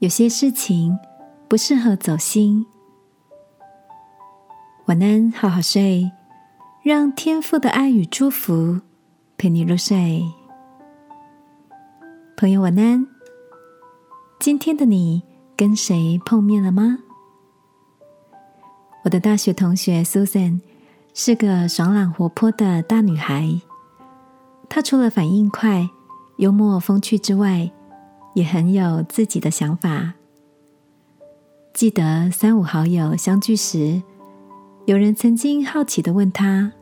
有些事情不适合走心。晚安，好好睡，让天父的爱与祝福陪你入睡。朋友，晚安。今天的你跟谁碰面了吗？我的大学同学 Susan 是个爽朗活泼的大女孩。她除了反应快、幽默风趣之外，也很有自己的想法。记得三五好友相聚时，有人曾经好奇的问他：“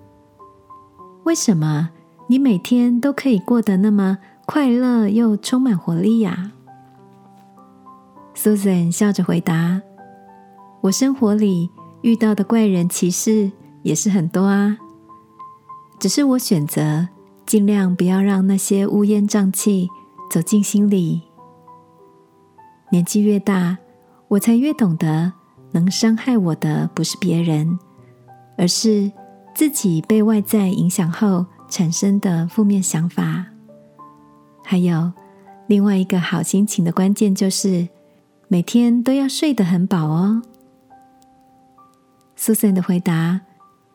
为什么你每天都可以过得那么快乐又充满活力呀？”Susan 笑着回答：“我生活里……”遇到的怪人奇事也是很多啊，只是我选择尽量不要让那些乌烟瘴气走进心里。年纪越大，我才越懂得，能伤害我的不是别人，而是自己被外在影响后产生的负面想法。还有另外一个好心情的关键，就是每天都要睡得很饱哦。苏珊的回答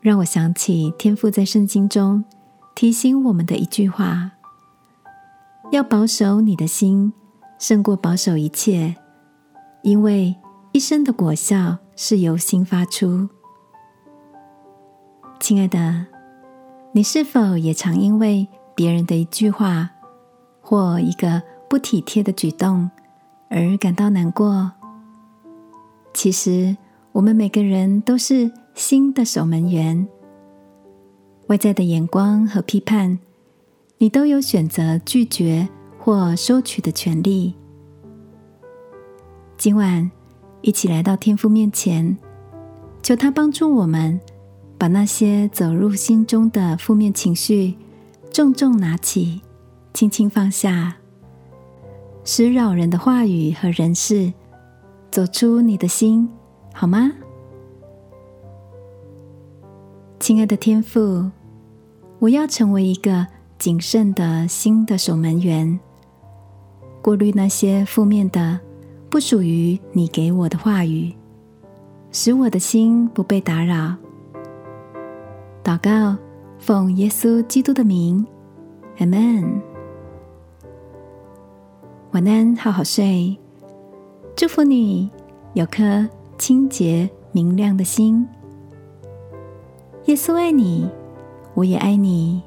让我想起天父在圣经中提醒我们的一句话：“要保守你的心，胜过保守一切，因为一生的果效是由心发出。”亲爱的，你是否也常因为别人的一句话或一个不体贴的举动而感到难过？其实。我们每个人都是心的守门员，外在的眼光和批判，你都有选择拒绝或收取的权利。今晚一起来到天父面前，求他帮助我们，把那些走入心中的负面情绪重重拿起，轻轻放下，使扰人的话语和人事走出你的心。好吗，亲爱的天父，我要成为一个谨慎的心的守门员，过滤那些负面的、不属于你给我的话语，使我的心不被打扰。祷告，奉耶稣基督的名，Amen。晚安，好好睡，祝福你有颗。清洁明亮的心，耶稣爱你，我也爱你。